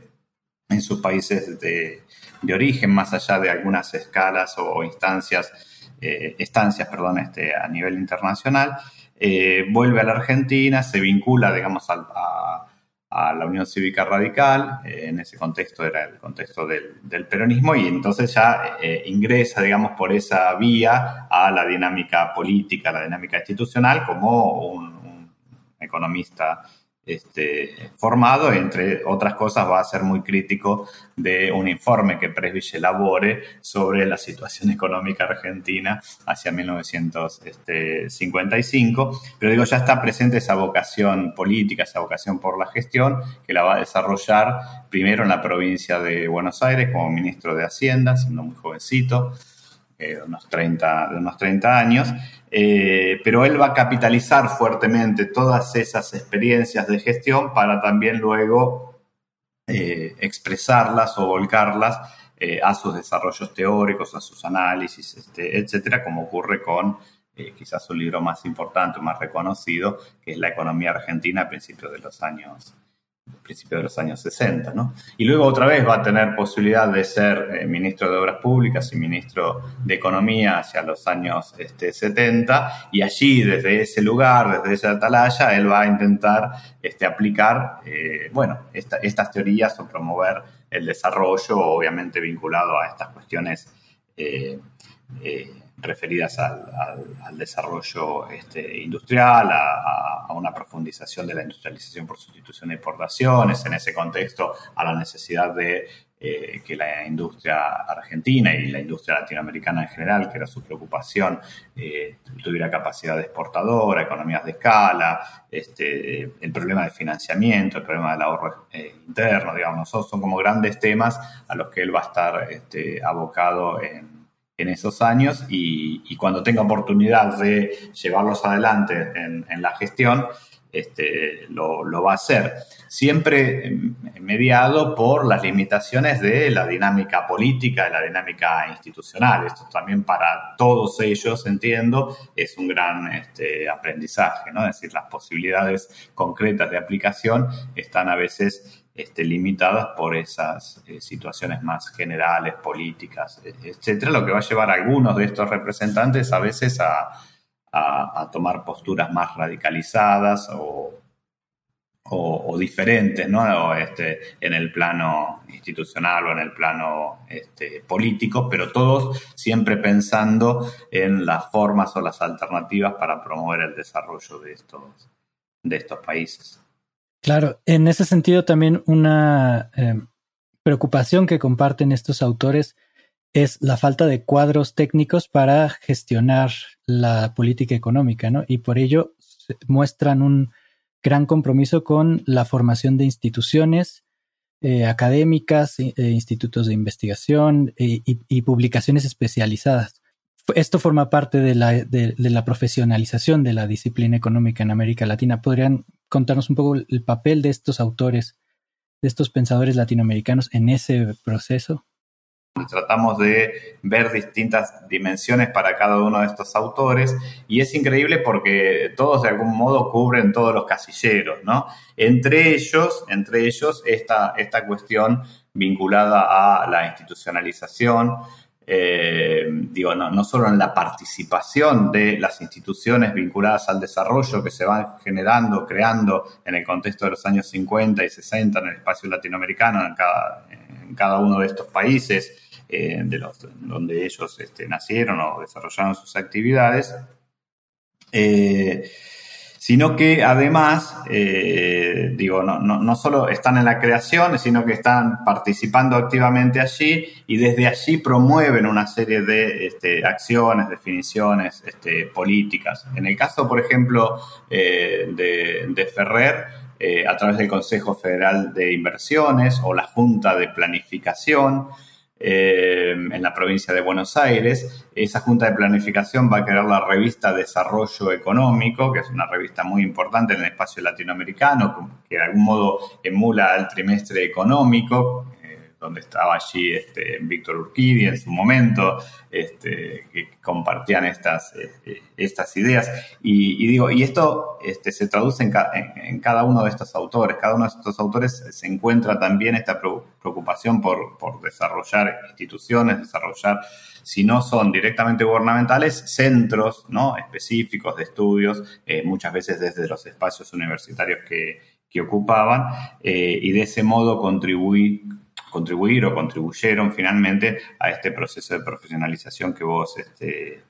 en sus países de, de origen, más allá de algunas escalas o instancias, estancias perdón, este, a nivel internacional. Eh, vuelve a la Argentina, se vincula, digamos, a, la Unión Cívica Radical, eh, en ese contexto era el contexto del, peronismo, y entonces ya eh, ingresa, digamos, por esa vía a la dinámica política, a la dinámica institucional, como un economista este, formado, entre otras cosas, va a ser muy crítico de un informe que Presbich elabore sobre la situación económica argentina hacia 1955. Este, Pero digo, ya está presente esa vocación política, esa vocación por la gestión, que la va a desarrollar primero en la provincia de Buenos Aires como ministro de Hacienda, siendo muy jovencito de, unos 30, de unos 30 años, eh, pero él va a capitalizar fuertemente todas esas experiencias de gestión para también luego eh, expresarlas o volcarlas eh, a sus desarrollos teóricos, a sus análisis, este, etcétera, como ocurre con quizás su libro más importante, más reconocido, que es La economía argentina a principios de los años principio de los años 60, ¿no? Y luego otra vez va a tener posibilidad de ser eh, ministro de Obras Públicas y ministro de Economía hacia los años este, 70, y allí, desde ese lugar, desde esa atalaya, él va a intentar este, aplicar, eh, bueno, estas teorías o promover el desarrollo, obviamente vinculado a estas cuestiones eh, referidas al, desarrollo este, industrial, a, una profundización de la industrialización por sustitución de importaciones, en ese contexto a la necesidad de eh, que la industria argentina y la industria latinoamericana en general, que era su preocupación, eh, tuviera capacidad exportadora, economías de escala, este, el problema de financiamiento, el problema del ahorro eh, interno, digamos, son, como grandes temas a los que él va a estar este, abocado en, esos años y, cuando tenga oportunidad de llevarlos adelante en, en la gestión, este, lo, va a hacer. Siempre mediado por las limitaciones de la dinámica política, de la dinámica institucional. Esto también para todos ellos, entiendo, es un gran este, aprendizaje, ¿no? Es decir, las posibilidades concretas de aplicación están a veces este, limitadas por esas eh, situaciones más generales, políticas, etcétera, lo que va a llevar a algunos de estos representantes a veces a, a, tomar posturas más radicalizadas o, o, diferentes ¿no? este, en el plano institucional o en el plano este, político, pero todos siempre pensando en las formas o las alternativas para promover el desarrollo de estos, de estos países. Claro, en ese sentido también una eh, preocupación que comparten estos autores es la falta de cuadros técnicos para gestionar la política económica, ¿no? Y por ello muestran un gran compromiso con la formación de instituciones eh, académicas, e institutos de investigación eh, y, publicaciones especializadas. Esto forma parte de la, de la, profesionalización de la disciplina económica en América Latina. ¿Podrían contarnos un poco el papel de estos autores, de estos pensadores latinoamericanos en ese proceso? Tratamos de ver distintas dimensiones para cada uno de estos autores y es increíble porque todos de algún modo cubren todos los casilleros, ¿no? Entre ellos, entre ellos esta, esta cuestión vinculada a la institucionalización, eh, digo, no, no, solo en la participación de las instituciones vinculadas al desarrollo que se van generando, creando en el contexto de los años 50 y 60 en el espacio latinoamericano, en cada, en cada uno de estos países, eh, de los, donde ellos este, nacieron o desarrollaron sus actividades, eh, sino que además, eh, digo, no, no, solo están en la creación, sino que están participando activamente allí y desde allí promueven una serie de este, acciones, definiciones este, políticas. En el caso, por ejemplo, de, de, Ferrer, a través del Consejo Federal de Inversiones o la Junta de Planificación, eh, en la provincia de Buenos Aires. Esa Junta de Planificación va a crear la revista Desarrollo Económico, que es una revista muy importante en el espacio latinoamericano, que de algún modo emula al trimestre económico, donde estaba allí este, Víctor Urquidi en su momento, este, que compartían estas, eh, estas ideas. Y, digo, y esto este, se traduce en, cada uno de estos autores. Cada uno de estos autores se encuentra también esta preocupación por, desarrollar instituciones, desarrollar, si no son directamente gubernamentales, centros ¿no? específicos de estudios, eh, muchas veces desde los espacios universitarios que, ocupaban, eh, y de ese modo contribuir contribuir o contribuyeron finalmente a este proceso de profesionalización que vos, este,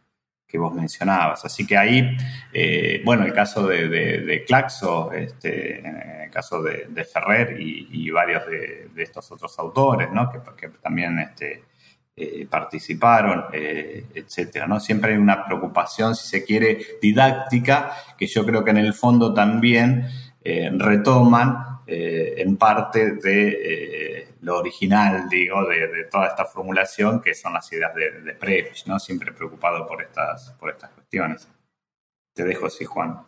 que vos mencionabas. Así que ahí, eh, bueno, el caso de, Claxo, este, el caso de, Ferrer y, varios de, estos otros autores, ¿no? que, también este, eh, participaron, eh, etcétera. ¿no? Siempre hay una preocupación, si se quiere, didáctica, que yo creo que en el fondo también retoman en parte de lo original, digo, de, toda esta formulación, que son las ideas de, de ¿no? Siempre preocupado por estas, por estas cuestiones. Te dejo así, Juan.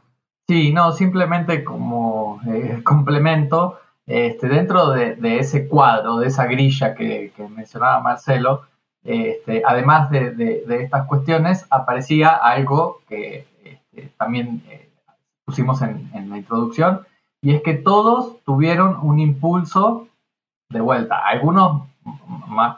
Sí, no, simplemente como eh, complemento, este, dentro de, ese cuadro, de esa grilla que, mencionaba Marcelo, este, además de, estas cuestiones, aparecía algo que este, también eh, pusimos en, en la introducción, y es que todos tuvieron un impulso de vuelta. Algunos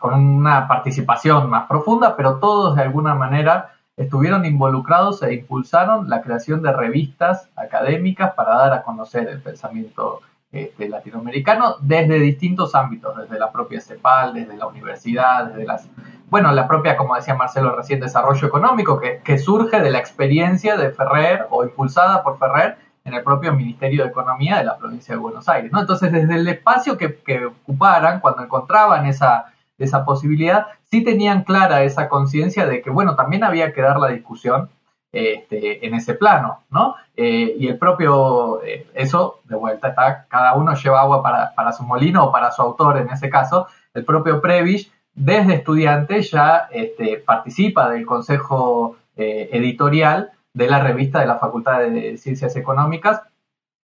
con una participación más profunda, pero todos de alguna manera estuvieron involucrados e impulsaron la creación de revistas académicas para dar a conocer el pensamiento este, latinoamericano desde distintos ámbitos, desde la propia CEPAL, desde la universidad, desde las bueno, la propia, como decía Marcelo recién, desarrollo económico que, que surge de la experiencia de Ferrer o impulsada por Ferrer en el propio Ministerio de Economía de la provincia de Buenos Aires. ¿no? Entonces, desde el espacio que, que ocuparan, cuando encontraban esa, esa posibilidad, sí tenían clara esa conciencia de que, bueno, también había que dar la discusión este, en ese plano, ¿no? Eh, y el propio, eh, eso, de vuelta, está, cada uno lleva agua para, para, su molino o para su autor en ese caso, el propio Prevish, desde estudiante ya este, participa del consejo eh, editorial de la revista de la Facultad de Ciencias Económicas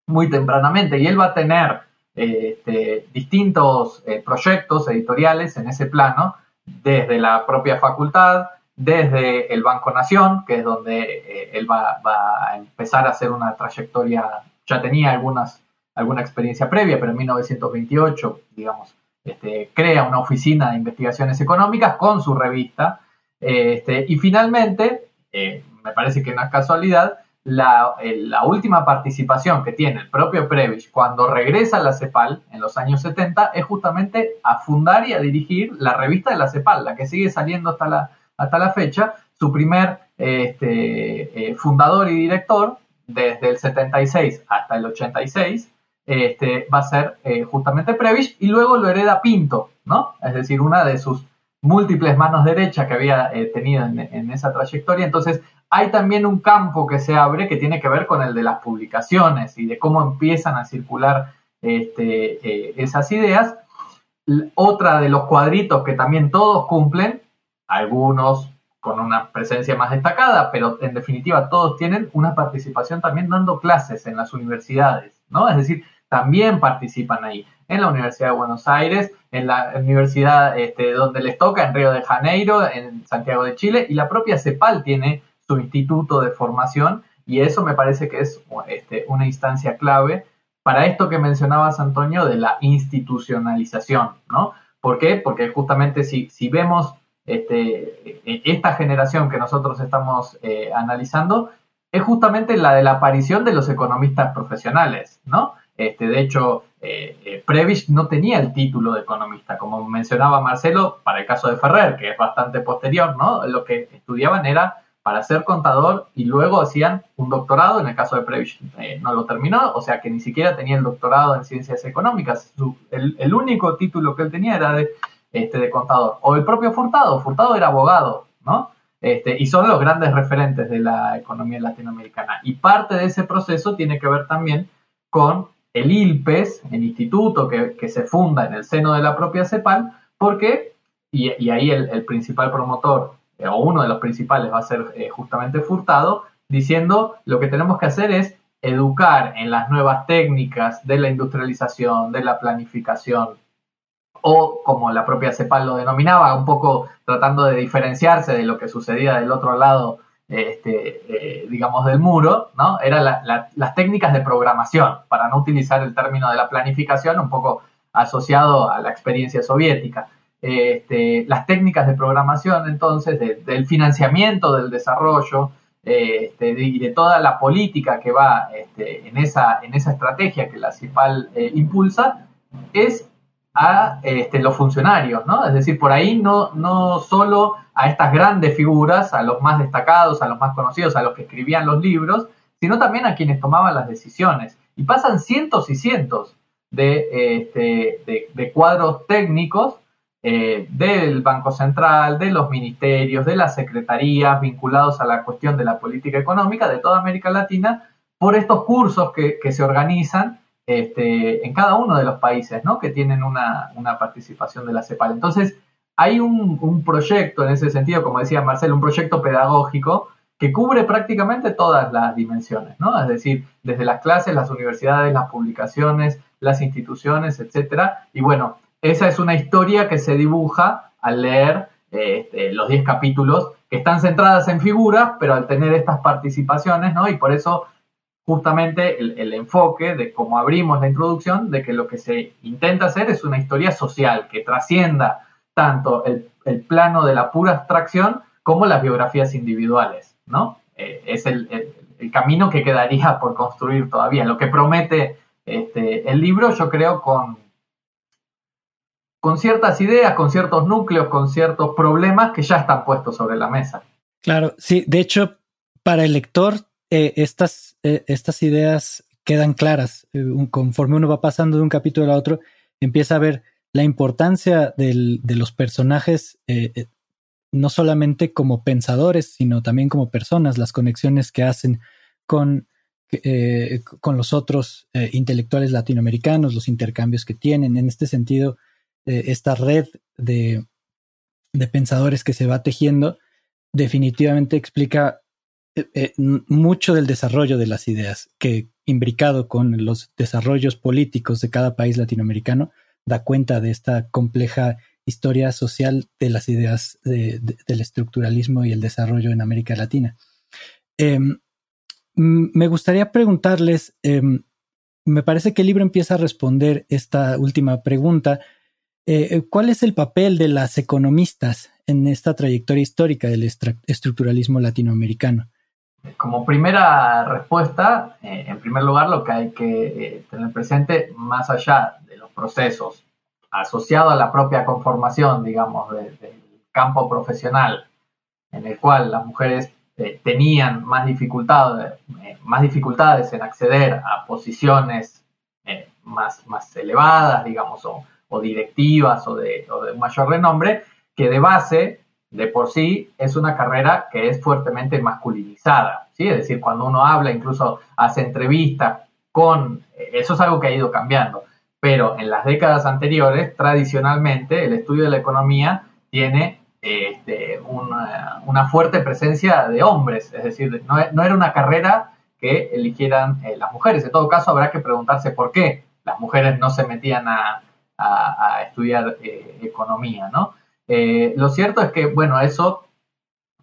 muy tempranamente y él va a tener este, distintos proyectos editoriales en ese plano desde la propia facultad, desde el Banco Nación, que es donde eh, él va, a empezar a hacer una trayectoria, ya tenía algunas, alguna experiencia previa, pero en 1928, digamos, este, crea una oficina de investigaciones económicas con su revista. Este, y finalmente, eh, me parece que no es casualidad, la, eh, la, última participación que tiene el propio Prevish cuando regresa a la CEPAL en los años 70 es justamente a fundar y a dirigir la revista de la CEPAL, la que sigue saliendo hasta la, hasta la fecha, su primer este, eh, fundador y director, desde el 76 hasta el 86, este, va a ser eh, justamente Prevish y luego lo hereda Pinto, ¿no? Es decir, una de sus múltiples manos derechas que había eh, tenido en, esa trayectoria. Entonces, hay también un campo que se abre que tiene que ver con el de las publicaciones y de cómo empiezan a circular este, esas ideas. Otra de los cuadritos que también todos cumplen algunos con una presencia más destacada, pero en definitiva todos tienen una participación también dando clases en las universidades, ¿no? Es decir, también participan ahí, en la Universidad de Buenos Aires, en la universidad este, donde les toca, en Río de Janeiro, en Santiago de Chile, y la propia CEPAL tiene su instituto de formación, y eso me parece que es este, una instancia clave para esto que mencionabas, Antonio, de la institucionalización, ¿no? ¿Por qué? Porque justamente si, si vemos este, e, esta generación que nosotros estamos eh, analizando es justamente la de la aparición de los economistas profesionales, ¿no? Este, de hecho, eh, eh no tenía el título de economista, como mencionaba Marcelo, para el caso de Ferrer, que es bastante posterior, ¿no? Lo que estudiaban era para ser contador y luego hacían un doctorado, en el caso de Prevish eh, no lo terminó, o sea que ni siquiera tenía el doctorado en ciencias económicas. el, único título que él tenía era de este, de contador. O el propio Furtado, Furtado era abogado, ¿no? Este, y son los grandes referentes de la economía latinoamericana. Y parte de ese proceso tiene que ver también con el ILPES, el instituto que, se funda en el seno de la propia CEPAL, porque, y, ahí el, principal promotor, eh, o uno de los principales va a ser eh, justamente Furtado, diciendo lo que tenemos que hacer es educar en las nuevas técnicas de la industrialización, de la planificación, o como la propia CEPAL lo denominaba, un poco tratando de diferenciarse de lo que sucedía del otro lado, este, eh, digamos, del muro, ¿no? Eran las técnicas de programación, para no utilizar el término de la planificación, un poco asociado a la experiencia soviética. Este, las técnicas de programación, entonces, del financiamiento del desarrollo este, y de toda la política que va este, en, esa, en esa estrategia que la CIPAL eh, impulsa, es a este, los funcionarios, ¿no? Es decir, por ahí no, no solo a estas grandes figuras, a los más destacados, a los más conocidos, a los que escribían los libros, sino también a quienes tomaban las decisiones. Y pasan cientos y cientos de, este, de, cuadros técnicos eh, del Banco Central, de los ministerios, de las secretarías vinculados a la cuestión de la política económica de toda América Latina, por estos cursos que, se organizan este, en cada uno de los países ¿no? que tienen una, participación de la CEPAL. Entonces, hay un, proyecto en ese sentido, como decía Marcelo, un proyecto pedagógico que cubre prácticamente todas las dimensiones, ¿no? Es decir, desde las clases, las universidades, las publicaciones, las instituciones, etcétera. Y bueno, esa es una historia que se dibuja al leer este, los 10 capítulos que están centradas en figuras, pero al tener estas participaciones, ¿no? Y por eso justamente el, enfoque de cómo abrimos la introducción, de que lo que se intenta hacer es una historia social que trascienda tanto el, plano de la pura abstracción como las biografías individuales, ¿no? Eh, es el, camino que quedaría por construir todavía. Lo que promete este, el libro, yo creo, con, con ciertas ideas, con ciertos núcleos, con ciertos problemas que ya están puestos sobre la mesa. Claro, sí, de hecho, para el lector, eh, estas, eh, estas ideas quedan claras. Eh, conforme uno va pasando de un capítulo a otro, empieza a ver la importancia de los personajes, no solamente como pensadores, sino también como personas, las conexiones que hacen con, con los otros intelectuales latinoamericanos, los intercambios que tienen. En este sentido, esta red de, de pensadores que se va tejiendo definitivamente explica eh, eh, mucho del desarrollo de las ideas, que imbricado con los desarrollos políticos de cada país latinoamericano, da cuenta de esta compleja historia social de las ideas del estructuralismo y el desarrollo en América Latina. Em, me gustaría preguntarles, em, me parece que el libro empieza a responder esta última pregunta. Eh, ¿Cuál es el papel de las economistas en esta trayectoria histórica del estructuralismo latinoamericano? Como primera respuesta, eh, en primer lugar, lo que hay que eh, tener presente, más allá de los procesos asociados a la propia conformación, digamos, del campo profesional, en el cual las mujeres eh, tenían más dificultades, más dificultades en acceder a posiciones más, más elevadas, digamos, o, directivas o de, o de mayor renombre, que de base, de por sí, es una carrera que es fuertemente masculinizada. ¿sí? Es decir, cuando uno habla, incluso hace entrevistas con... Eso es algo que ha ido cambiando. Pero en las décadas anteriores, tradicionalmente, el estudio de la economía tiene este, una, fuerte presencia de hombres. Es decir, no, era una carrera que eligieran eh, las mujeres. En todo caso, habrá que preguntarse por qué las mujeres no se metían a, estudiar eh, economía, ¿no? Eh, lo cierto es que, bueno, eso,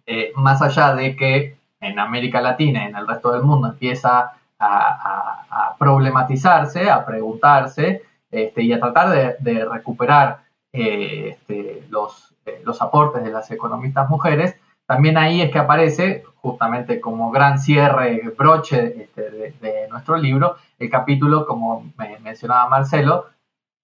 eh, más allá de que en América Latina y en el resto del mundo empieza a, problematizarse, a preguntarse este, y a tratar de, recuperar este, los, los aportes de las economistas mujeres, también ahí es que aparece, justamente como gran cierre, broche este, de, nuestro libro, el capítulo, como mencionaba Marcelo,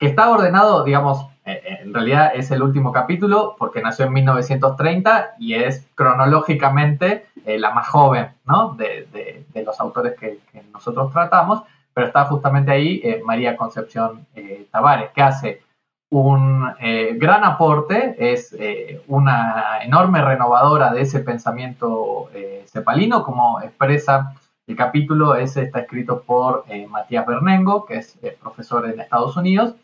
que está ordenado, digamos, eh, eh, en realidad es el último capítulo porque nació en 1930 y es cronológicamente eh, la más joven ¿no? de, los autores que, nosotros tratamos, pero está justamente ahí María Concepción Tavares, que hace un gran aporte, es una enorme renovadora de ese pensamiento cepalino, como expresa el capítulo, ese está escrito por Matías Bernengo, que es profesor en Estados Unidos,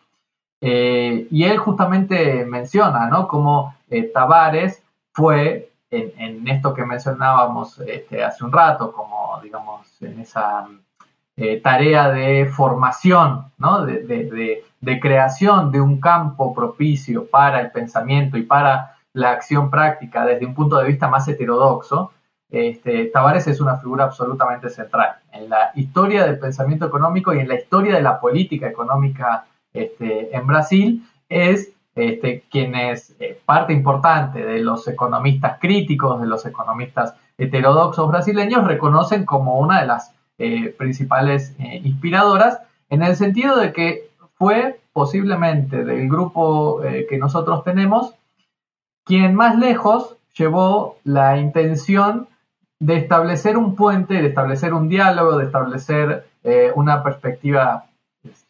eh, y él justamente menciona, ¿no? Cómo eh, Tavares fue en, esto que mencionábamos este, hace un rato, como, digamos, en esa eh, tarea de formación, ¿no? De, creación de un campo propicio para el pensamiento y para la acción práctica desde un punto de vista más heterodoxo, este, Tavares es una figura absolutamente central en la historia del pensamiento económico y en la historia de la política económica este, en Brasil es este, quien es eh, parte importante de los economistas críticos, de los economistas heterodoxos brasileños, reconocen como una de las eh, principales eh, inspiradoras, en el sentido de que fue posiblemente del grupo que nosotros tenemos quien más lejos llevó la intención de establecer un puente, de establecer un diálogo, de establecer una perspectiva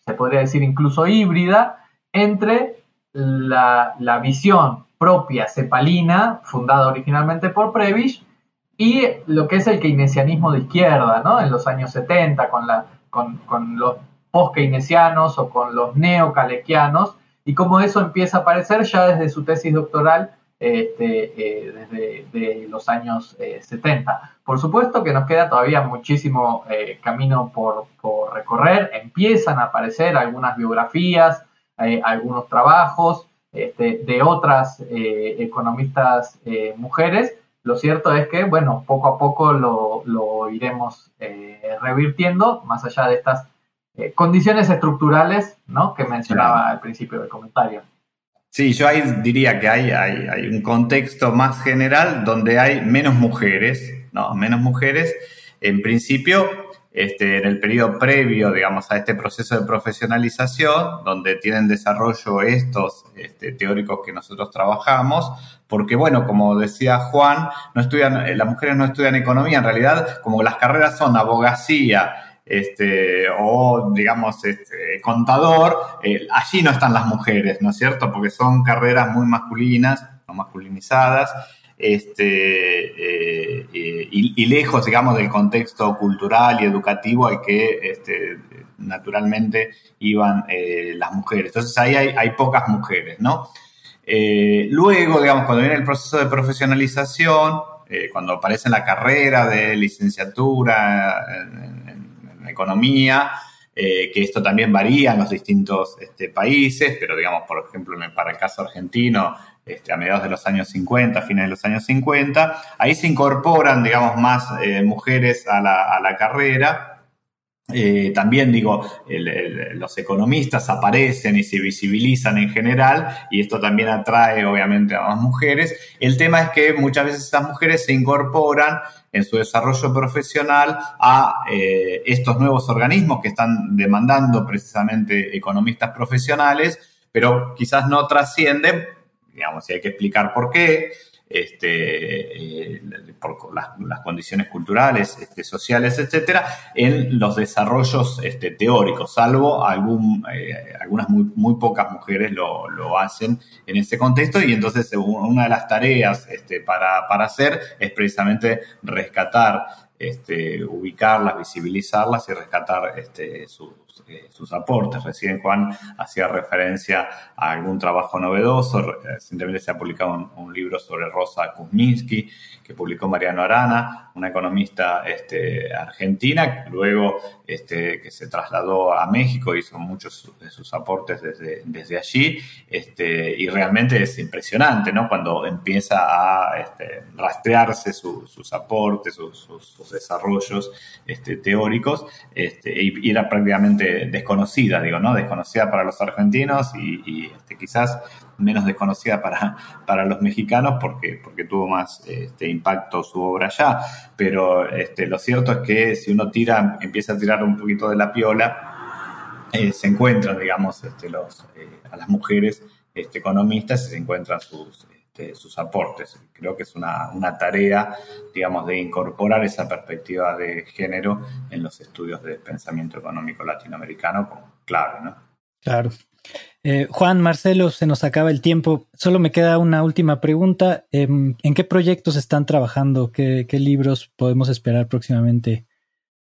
se podría decir incluso híbrida, entre la, visión propia cepalina, fundada originalmente por Prebisch, y lo que es el keynesianismo de izquierda, ¿no? En los años 70, con, la, con, con los post-keynesianos o con los neocalequianos, y cómo eso empieza a aparecer ya desde su tesis doctoral este, eh, desde los años 70. Eh, por supuesto que nos queda todavía muchísimo eh, camino por, recorrer, empiezan a aparecer algunas biografías, algunos trabajos este, de otras economistas mujeres. Lo cierto es que, bueno, poco a poco lo, iremos revirtiendo, más allá de estas condiciones estructurales ¿no? que mencionaba al principio del comentario. Sí, yo ahí diría que hay, un contexto más general donde hay menos mujeres, ¿no? Menos mujeres. En principio, este, en el periodo previo, digamos, a este proceso de profesionalización, donde tienen desarrollo estos este, teóricos que nosotros trabajamos, porque, bueno, como decía Juan, no estudian, eh, las mujeres no estudian economía, en realidad, como las carreras son abogacía, este, o digamos este, contador, eh, allí no están las mujeres, ¿no es cierto? Porque son carreras muy masculinas, no masculinizadas, este, eh, y, lejos, digamos, del contexto cultural y educativo al que este, naturalmente iban eh, las mujeres. Entonces ahí hay, pocas mujeres, ¿no? Luego, digamos, cuando viene el proceso de profesionalización, cuando aparece en la carrera de licenciatura en, economía, que esto también varía en los distintos este, países, pero digamos, por ejemplo, para el caso argentino, este, a mediados de los años 50, fines de los años 50. Ahí se incorporan, digamos, más eh, mujeres a la, carrera. Eh, también digo, los economistas aparecen y se visibilizan en general y esto también atrae obviamente a más mujeres. El tema es que muchas veces estas mujeres se incorporan en su desarrollo profesional a eh, estos nuevos organismos que están demandando precisamente economistas profesionales, pero quizás no trascienden digamos, y hay que explicar por qué, este, eh, por las, condiciones culturales, este, sociales, etcétera, en los desarrollos este, teóricos, salvo eh, algunas muy, pocas mujeres lo, lo, hacen en ese contexto, y entonces una de las tareas este, para, hacer es precisamente rescatar este, ubicarlas, visibilizarlas y rescatar este, sus, eh, sus, aportes. Recién Juan hacía referencia a algún trabajo novedoso. Recientemente se ha publicado un, libro sobre Rosa Kuzminski, que publicó Mariano Arana, una economista este, argentina, luego este, que se trasladó a México, hizo muchos de sus aportes desde, desde allí, este, y realmente es impresionante, ¿no? Cuando empieza a este, rastrearse sus aportes, sus, desarrollos este, teóricos, y, era prácticamente desconocida, digo, ¿no? Desconocida para los argentinos y, quizás menos desconocida para, para los mexicanos porque, porque tuvo más este, impacto su obra allá. Pero este, lo cierto es que si uno tira, empieza a tirar un poquito de la piola, eh, se encuentran, digamos, este, los, eh, a las mujeres este, economistas y se encuentran sus, este, sus aportes. Creo que es una, una, tarea, digamos, de incorporar esa perspectiva de género en los estudios de pensamiento económico latinoamericano. Claro. Eh, Juan, Marcelo, se nos acaba el tiempo. Solo me queda una última pregunta. Em, ¿En qué proyectos están trabajando? ¿Qué, libros podemos esperar próximamente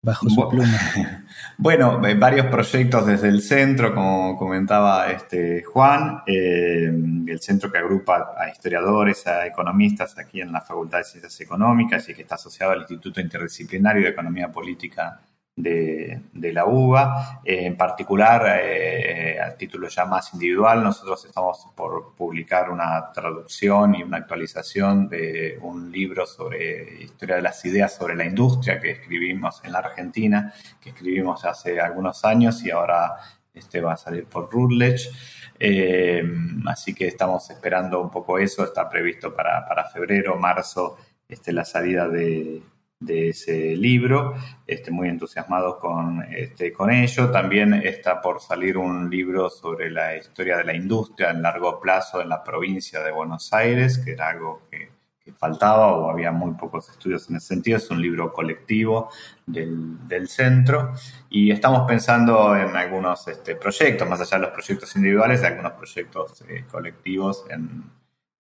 bajo su pluma? Bueno, eh, varios proyectos desde el centro, como comentaba este Juan, eh, el centro que agrupa a historiadores, a economistas aquí en la Facultad de Ciencias Económicas y que está asociado al Instituto Interdisciplinario de Economía Política de, la UBA. Eh, en particular, eh, a título ya más individual, nosotros estamos por publicar una traducción y una actualización de un libro sobre historia de las ideas sobre la industria que escribimos en la Argentina, que escribimos hace algunos años y ahora este va a salir por Routledge. Eh, así que estamos esperando un poco eso, está previsto para, para febrero, marzo, este, la salida de, de ese libro, este, muy entusiasmados con, este, con ello. También está por salir un libro sobre la historia de la industria en largo plazo en la provincia de Buenos Aires, que era algo que, faltaba o había muy pocos estudios en ese sentido. Es un libro colectivo del, del centro y estamos pensando en algunos este, proyectos, más allá de los proyectos individuales, de algunos proyectos eh, colectivos en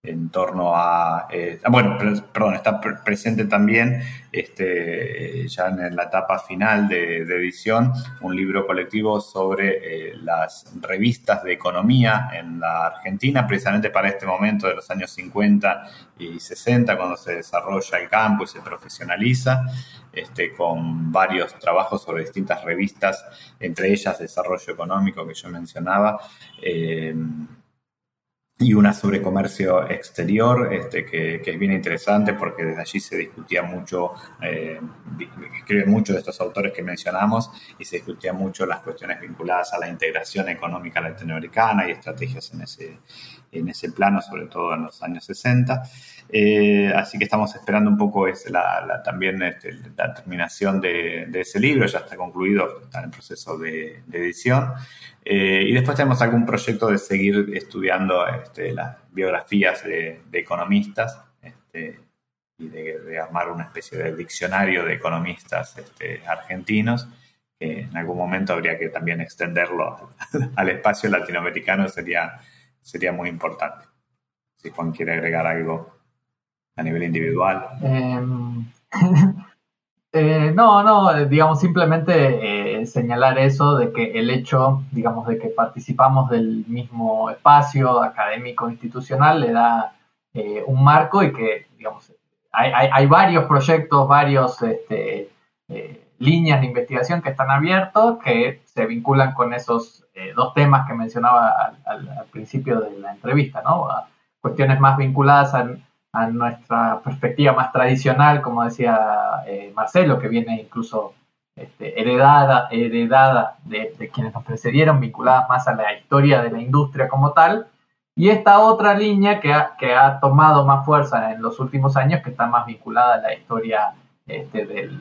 en torno a, eh, ah, bueno, perdón, está presente también este, ya en la etapa final de, edición un libro colectivo sobre eh, las revistas de economía en la Argentina, precisamente para este momento de los años 50 y 60, cuando se desarrolla el campo y se profesionaliza, este, con varios trabajos sobre distintas revistas, entre ellas Desarrollo Económico que yo mencionaba. Eh, y una sobre comercio exterior, este, que, es bien interesante porque desde allí se discutía mucho, eh, escriben muchos de estos autores que mencionamos y se discutía mucho las cuestiones vinculadas a la integración económica latinoamericana y estrategias en ese, en ese plano, sobre todo en los años 60. Eh, así que estamos esperando un poco es la, también este, la terminación de, ese libro, ya está concluido, está en proceso de, edición. Eh, y después tenemos algún proyecto de seguir estudiando este, las biografías de, economistas este, y de, armar una especie de diccionario de economistas argentinos que en algún momento habría que también extenderlo al espacio latinoamericano, sería sería muy importante. Si Juan quiere agregar algo a nivel individual. Em, eh, no, no, digamos simplemente eh, señalar eso de que el hecho, digamos, de que participamos del mismo espacio académico institucional le da eh, un marco y que, digamos, hay, hay, varios proyectos, varios este, líneas de investigación que están abiertos que se vinculan con esos eh, dos temas que mencionaba al, principio de la entrevista, ¿no? cuestiones más vinculadas a, nuestra perspectiva más tradicional, como decía eh, Marcelo, que viene incluso este, heredada, heredada de, quienes nos precedieron, vinculadas más a la historia de la industria como tal, y esta otra línea que ha, que ha tomado más fuerza en los últimos años, que está más vinculada a la historia este, del,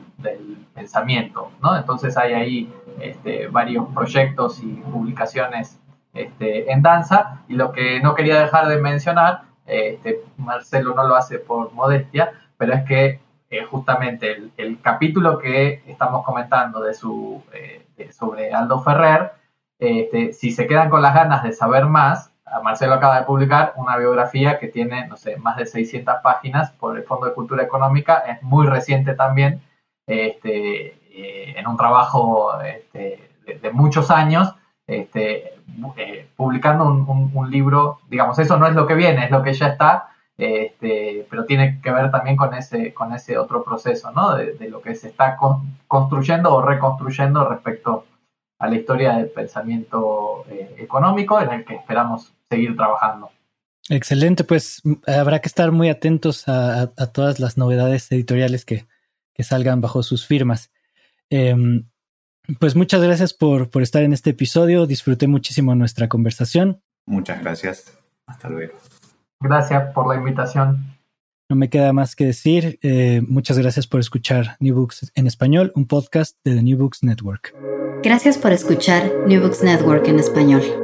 pensamiento, ¿no? Entonces hay ahí este, varios proyectos y publicaciones este, en danza y lo que no quería dejar de mencionar, este, Marcelo no lo hace por modestia, pero es que eh, justamente el, capítulo que estamos comentando de su, eh, sobre Aldo Ferrer, este, si se quedan con las ganas de saber más, Marcelo acaba de publicar una biografía que tiene, no sé, más de 600 páginas por el Fondo de Cultura Económica, es muy reciente también, este, eh, en un trabajo este, de, muchos años, este, eh, publicando un, libro, digamos, eso no es lo que viene, es lo que ya está, este, pero tiene que ver también con ese, con ese otro proceso, ¿no? De, lo que se está construyendo o reconstruyendo respecto a la historia del pensamiento eh, económico en el que esperamos seguir trabajando. Excelente, pues habrá que estar muy atentos a, todas las novedades editoriales que, salgan bajo sus firmas. Em, pues muchas gracias por, estar en este episodio. Disfruté muchísimo nuestra conversación. Muchas gracias. Hasta luego. Gracias por la invitación. No me queda más que decir. Eh, muchas gracias por escuchar New Books en español, un podcast de The New Books Network. Gracias por escuchar New Books Network en español.